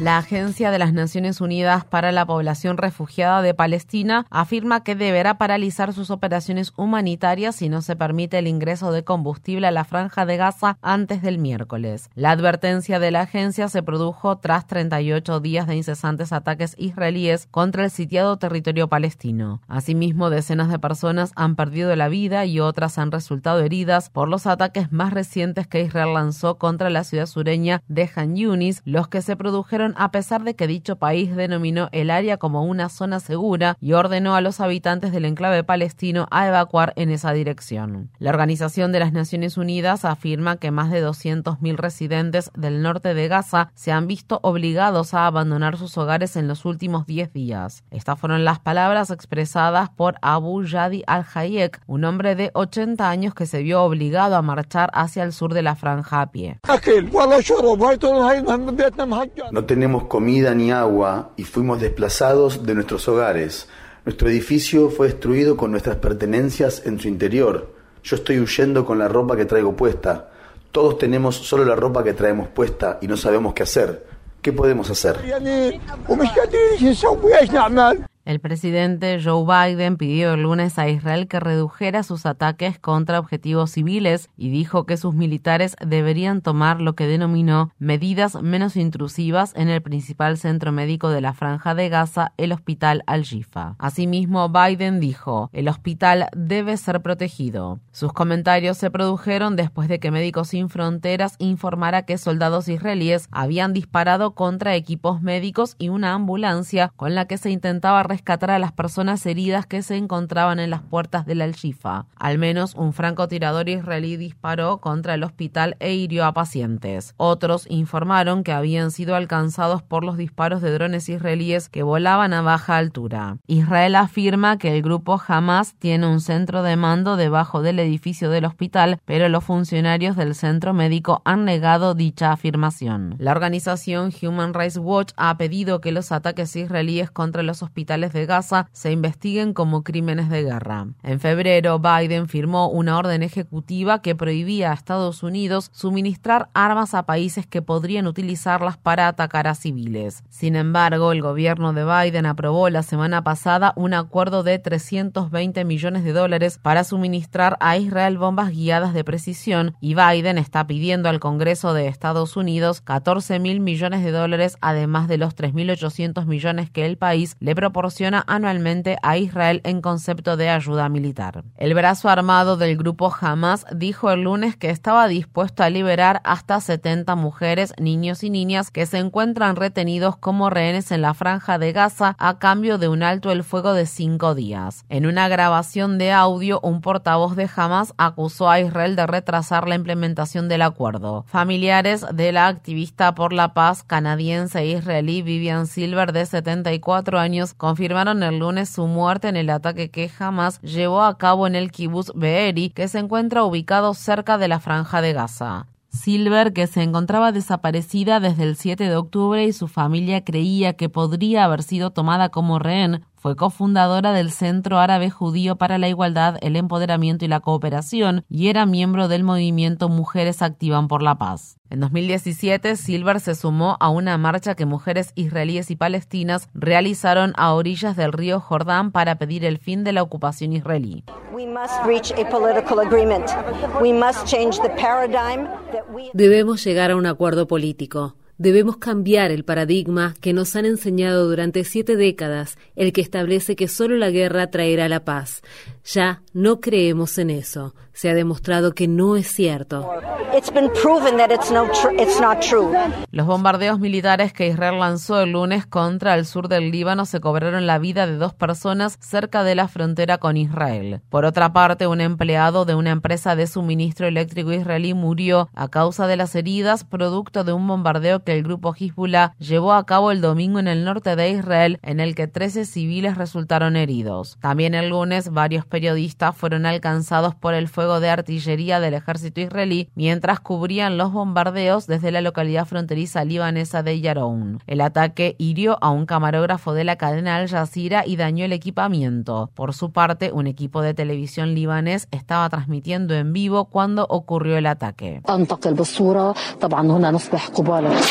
La Agencia de las Naciones Unidas para la Población Refugiada de Palestina afirma que deberá paralizar sus operaciones humanitarias si no se permite el ingreso de combustible a la franja de Gaza antes del miércoles. La advertencia de la agencia se produjo tras 38 días de incesantes ataques israelíes contra el sitiado territorio palestino. Asimismo, decenas de personas han perdido la vida y otras han resultado heridas por los ataques más recientes que Israel lanzó contra la ciudad sureña de Han Yunis, los que se produjeron a pesar de que dicho país denominó el área como una zona segura y ordenó a los habitantes del enclave palestino a evacuar en esa dirección. La Organización de las Naciones Unidas afirma que más de 200.000 residentes del norte de Gaza se han visto obligados a abandonar sus hogares en los últimos 10 días. Estas fueron las palabras expresadas por Abu Yadi al-Hayek, un hombre de 80 años que se vio obligado a marchar hacia el sur de la franja pie. Tenemos comida ni agua y fuimos desplazados de nuestros hogares. Nuestro edificio fue destruido con nuestras pertenencias en su interior. Yo estoy huyendo con la ropa que traigo puesta. Todos tenemos solo la ropa que traemos puesta y no sabemos qué hacer. ¿Qué podemos hacer? El presidente Joe Biden pidió el lunes a Israel que redujera sus ataques contra objetivos civiles y dijo que sus militares deberían tomar lo que denominó medidas menos intrusivas en el principal centro médico de la franja de Gaza, el hospital Al-Shifa. Asimismo, Biden dijo, el hospital debe ser protegido. Sus comentarios se produjeron después de que Médicos Sin Fronteras informara que soldados israelíes habían disparado contra equipos médicos y una ambulancia con la que se intentaba rescatar a las personas heridas que se encontraban en las puertas del Al-Shifa. Al menos un francotirador israelí disparó contra el hospital e hirió a pacientes. Otros informaron que habían sido alcanzados por los disparos de drones israelíes que volaban a baja altura. Israel afirma que el grupo Hamas tiene un centro de mando debajo del edificio del hospital, pero los funcionarios del centro médico han negado dicha afirmación. La organización Human Rights Watch ha pedido que los ataques israelíes contra los hospitales de Gaza se investiguen como crímenes de guerra. En febrero, Biden firmó una orden ejecutiva que prohibía a Estados Unidos suministrar armas a países que podrían utilizarlas para atacar a civiles. Sin embargo, el gobierno de Biden aprobó la semana pasada un acuerdo de 320 millones de dólares para suministrar a Israel bombas guiadas de precisión y Biden está pidiendo al Congreso de Estados Unidos 14 mil millones de dólares además de los 3.800 millones que el país le proporciona anualmente a Israel en concepto de ayuda militar. El brazo armado del grupo Hamas dijo el lunes que estaba dispuesto a liberar hasta 70 mujeres, niños y niñas que se encuentran retenidos como rehenes en la franja de Gaza a cambio de un alto el fuego de cinco días. En una grabación de audio, un portavoz de Hamas acusó a Israel de retrasar la implementación del acuerdo. Familiares de la activista por la paz canadiense e israelí Vivian Silver, de 74 años, confirmó confirmaron el lunes su muerte en el ataque que jamás llevó a cabo en el kibbutz Be'eri, que se encuentra ubicado cerca de la franja de Gaza. Silver, que se encontraba desaparecida desde el 7 de octubre y su familia creía que podría haber sido tomada como rehén, fue cofundadora del Centro Árabe Judío para la Igualdad, el Empoderamiento y la Cooperación y era miembro del movimiento Mujeres Activan por la Paz. En 2017, Silver se sumó a una marcha que mujeres israelíes y palestinas realizaron a orillas del río Jordán para pedir el fin de la ocupación israelí. Debemos llegar a un acuerdo político. Debemos cambiar el paradigma que nos han enseñado durante siete décadas, el que establece que solo la guerra traerá la paz. Ya no creemos en eso. Se ha demostrado que no es cierto. Los bombardeos militares que Israel lanzó el lunes contra el sur del Líbano se cobraron la vida de dos personas cerca de la frontera con Israel. Por otra parte, un empleado de una empresa de suministro eléctrico israelí murió a causa de las heridas producto de un bombardeo que el grupo Hezbollah llevó a cabo el domingo en el norte de Israel, en el que 13 civiles resultaron heridos. También el lunes, varios periodistas fueron alcanzados por el fuego de artillería del ejército israelí mientras cubrían los bombardeos desde la localidad fronteriza libanesa de Yaroun. El ataque hirió a un camarógrafo de la cadena Al Jazeera y dañó el equipamiento. Por su parte, un equipo de televisión libanés estaba transmitiendo en vivo cuando ocurrió el ataque.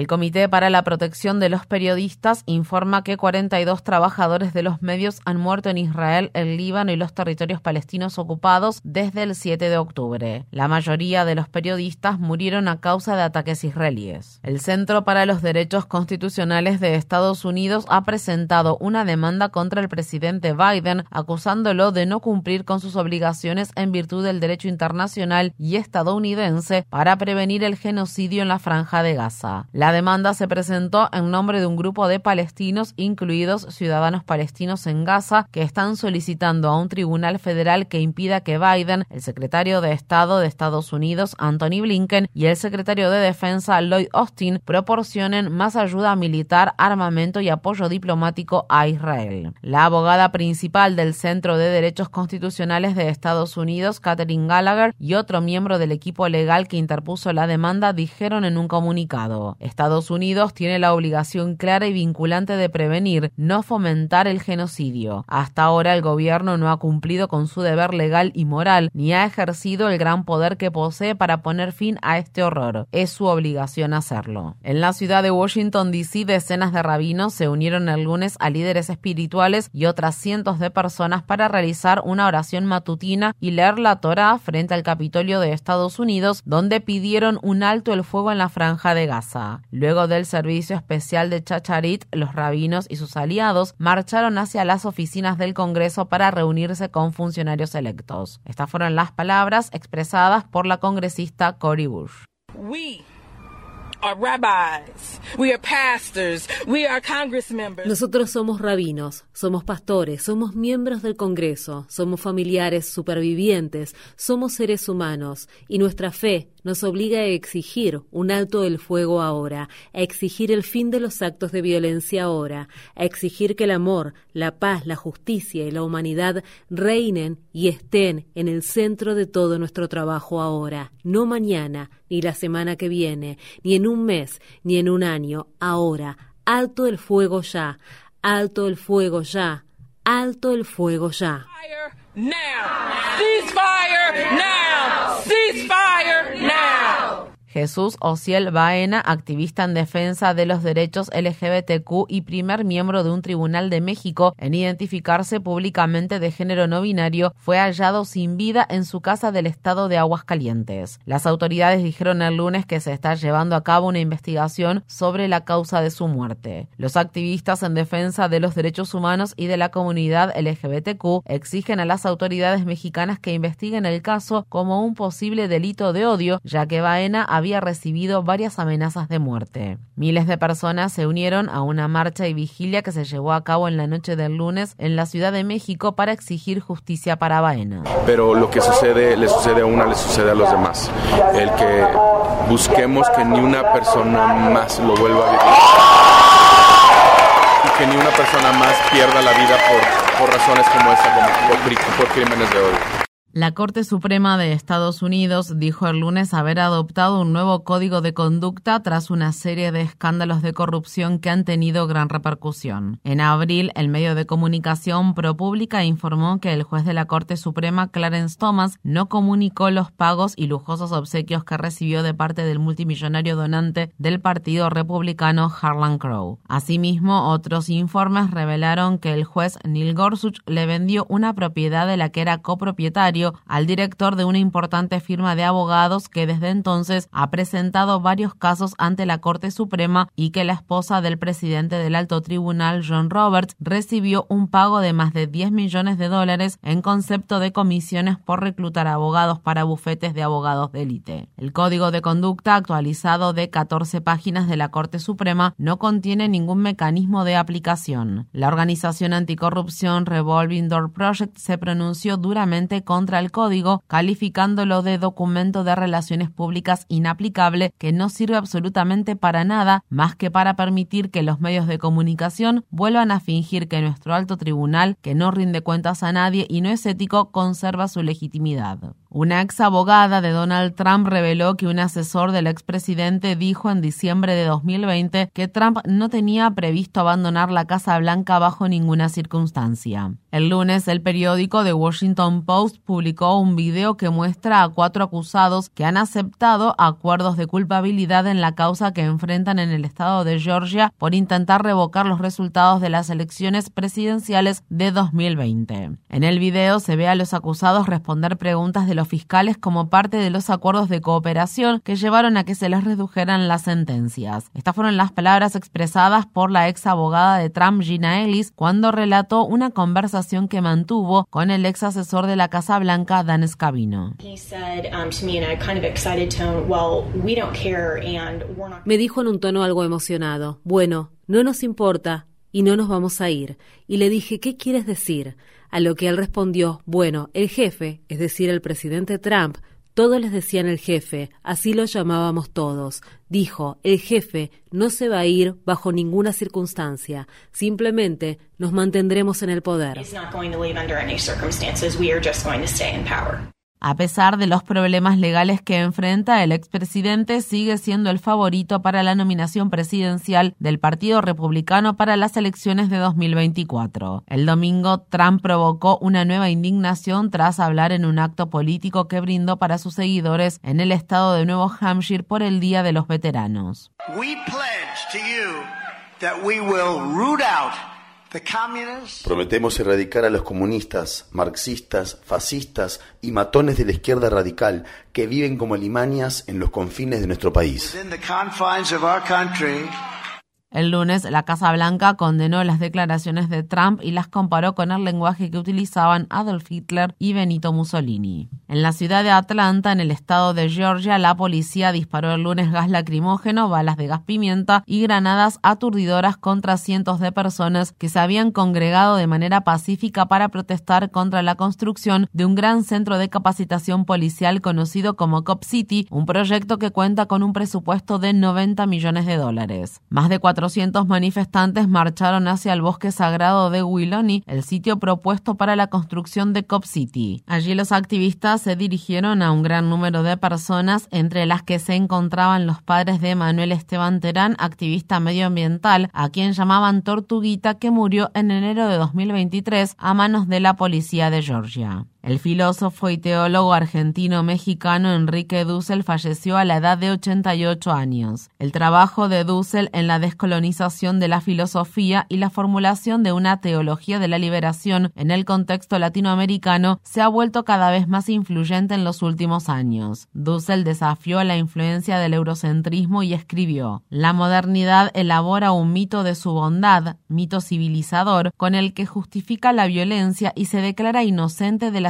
El Comité para la Protección de los Periodistas informa que 42 trabajadores de los medios han muerto en Israel, el Líbano y los territorios palestinos ocupados desde el 7 de octubre. La mayoría de los periodistas murieron a causa de ataques israelíes. El Centro para los Derechos Constitucionales de Estados Unidos ha presentado una demanda contra el presidente Biden acusándolo de no cumplir con sus obligaciones en virtud del derecho internacional y estadounidense para prevenir el genocidio en la franja de Gaza. Demanda se presentó en nombre de un grupo de palestinos, incluidos ciudadanos palestinos en Gaza, que están solicitando a un tribunal federal que impida que Biden, el secretario de Estado de Estados Unidos, Anthony Blinken, y el secretario de Defensa, Lloyd Austin, proporcionen más ayuda militar, armamento y apoyo diplomático a Israel. La abogada principal del Centro de Derechos Constitucionales de Estados Unidos, Catherine Gallagher, y otro miembro del equipo legal que interpuso la demanda dijeron en un comunicado. Estados Unidos tiene la obligación clara y vinculante de prevenir, no fomentar el genocidio. Hasta ahora el gobierno no ha cumplido con su deber legal y moral, ni ha ejercido el gran poder que posee para poner fin a este horror. Es su obligación hacerlo. En la ciudad de Washington, D.C., decenas de rabinos se unieron el lunes a líderes espirituales y otras cientos de personas para realizar una oración matutina y leer la Torah frente al Capitolio de Estados Unidos, donde pidieron un alto el fuego en la franja de Gaza. Luego del servicio especial de Chacharit, los rabinos y sus aliados marcharon hacia las oficinas del Congreso para reunirse con funcionarios electos. Estas fueron las palabras expresadas por la congresista Cory Bush. Nosotros somos rabinos, somos pastores, somos miembros del Congreso, somos familiares supervivientes, somos seres humanos y nuestra fe nos obliga a exigir un alto del fuego ahora, a exigir el fin de los actos de violencia ahora, a exigir que el amor, la paz, la justicia y la humanidad reinen y estén en el centro de todo nuestro trabajo ahora, no mañana, ni la semana que viene, ni en un mes, ni en un año, ahora, alto el fuego ya, alto el fuego ya, alto el fuego ya. Jesús Ociel Baena, activista en defensa de los derechos LGBTQ y primer miembro de un tribunal de México en identificarse públicamente de género no binario, fue hallado sin vida en su casa del estado de Aguascalientes. Las autoridades dijeron el lunes que se está llevando a cabo una investigación sobre la causa de su muerte. Los activistas en defensa de los derechos humanos y de la comunidad LGBTQ exigen a las autoridades mexicanas que investiguen el caso como un posible delito de odio, ya que Baena había recibido varias amenazas de muerte. Miles de personas se unieron a una marcha y vigilia que se llevó a cabo en la noche del lunes en la Ciudad de México para exigir justicia para Baena. Pero lo que sucede, le sucede a una, le sucede a los demás. El que busquemos que ni una persona más lo vuelva a vivir y que ni una persona más pierda la vida por, por razones como esta, como por, por crímenes de odio. La Corte Suprema de Estados Unidos dijo el lunes haber adoptado un nuevo código de conducta tras una serie de escándalos de corrupción que han tenido gran repercusión. En abril, el medio de comunicación ProPublica informó que el juez de la Corte Suprema, Clarence Thomas, no comunicó los pagos y lujosos obsequios que recibió de parte del multimillonario donante del Partido Republicano Harlan Crow. Asimismo, otros informes revelaron que el juez Neil Gorsuch le vendió una propiedad de la que era copropietario al director de una importante firma de abogados que desde entonces ha presentado varios casos ante la Corte Suprema y que la esposa del presidente del alto tribunal, John Roberts, recibió un pago de más de 10 millones de dólares en concepto de comisiones por reclutar abogados para bufetes de abogados de élite. El código de conducta actualizado de 14 páginas de la Corte Suprema no contiene ningún mecanismo de aplicación. La organización anticorrupción Revolving Door Project se pronunció duramente contra el código, calificándolo de documento de relaciones públicas inaplicable que no sirve absolutamente para nada más que para permitir que los medios de comunicación vuelvan a fingir que nuestro alto tribunal, que no rinde cuentas a nadie y no es ético, conserva su legitimidad. Una ex abogada de Donald Trump reveló que un asesor del expresidente dijo en diciembre de 2020 que Trump no tenía previsto abandonar la Casa Blanca bajo ninguna circunstancia. El lunes, el periódico The Washington Post publicó un video que muestra a cuatro acusados que han aceptado acuerdos de culpabilidad en la causa que enfrentan en el estado de Georgia por intentar revocar los resultados de las elecciones presidenciales de 2020. En el video se ve a los acusados responder preguntas de los fiscales como parte de los acuerdos de cooperación que llevaron a que se les redujeran las sentencias. Estas fueron las palabras expresadas por la ex abogada de Trump, Gina Ellis, cuando relató una conversación que mantuvo con el ex asesor de la Casa Blanca, Dan Scavino. Me dijo en un tono algo emocionado, bueno, no nos importa, y no nos vamos a ir. Y le dije, ¿qué quieres decir? A lo que él respondió, bueno, el jefe, es decir, el presidente Trump, todos les decían el jefe, así lo llamábamos todos. Dijo, el jefe no se va a ir bajo ninguna circunstancia, simplemente nos mantendremos en el poder. A pesar de los problemas legales que enfrenta, el expresidente sigue siendo el favorito para la nominación presidencial del Partido Republicano para las elecciones de 2024. El domingo, Trump provocó una nueva indignación tras hablar en un acto político que brindó para sus seguidores en el estado de Nuevo Hampshire por el Día de los Veteranos. Prometemos erradicar a los comunistas, marxistas, fascistas y matones de la izquierda radical que viven como limañas en los confines de nuestro país. El lunes, la Casa Blanca condenó las declaraciones de Trump y las comparó con el lenguaje que utilizaban Adolf Hitler y Benito Mussolini. En la ciudad de Atlanta, en el estado de Georgia, la policía disparó el lunes gas lacrimógeno, balas de gas pimienta y granadas aturdidoras contra cientos de personas que se habían congregado de manera pacífica para protestar contra la construcción de un gran centro de capacitación policial conocido como Cop City, un proyecto que cuenta con un presupuesto de 90 millones de dólares. Más de 400 manifestantes marcharon hacia el bosque sagrado de Willoughby, el sitio propuesto para la construcción de Cop City. Allí los activistas se dirigieron a un gran número de personas, entre las que se encontraban los padres de Manuel Esteban Terán, activista medioambiental, a quien llamaban Tortuguita, que murió en enero de 2023 a manos de la policía de Georgia. El filósofo y teólogo argentino-mexicano Enrique Dussel falleció a la edad de 88 años. El trabajo de Dussel en la descolonización de la filosofía y la formulación de una teología de la liberación en el contexto latinoamericano se ha vuelto cada vez más influyente en los últimos años. Dussel desafió la influencia del eurocentrismo y escribió: La modernidad elabora un mito de su bondad, mito civilizador, con el que justifica la violencia y se declara inocente de la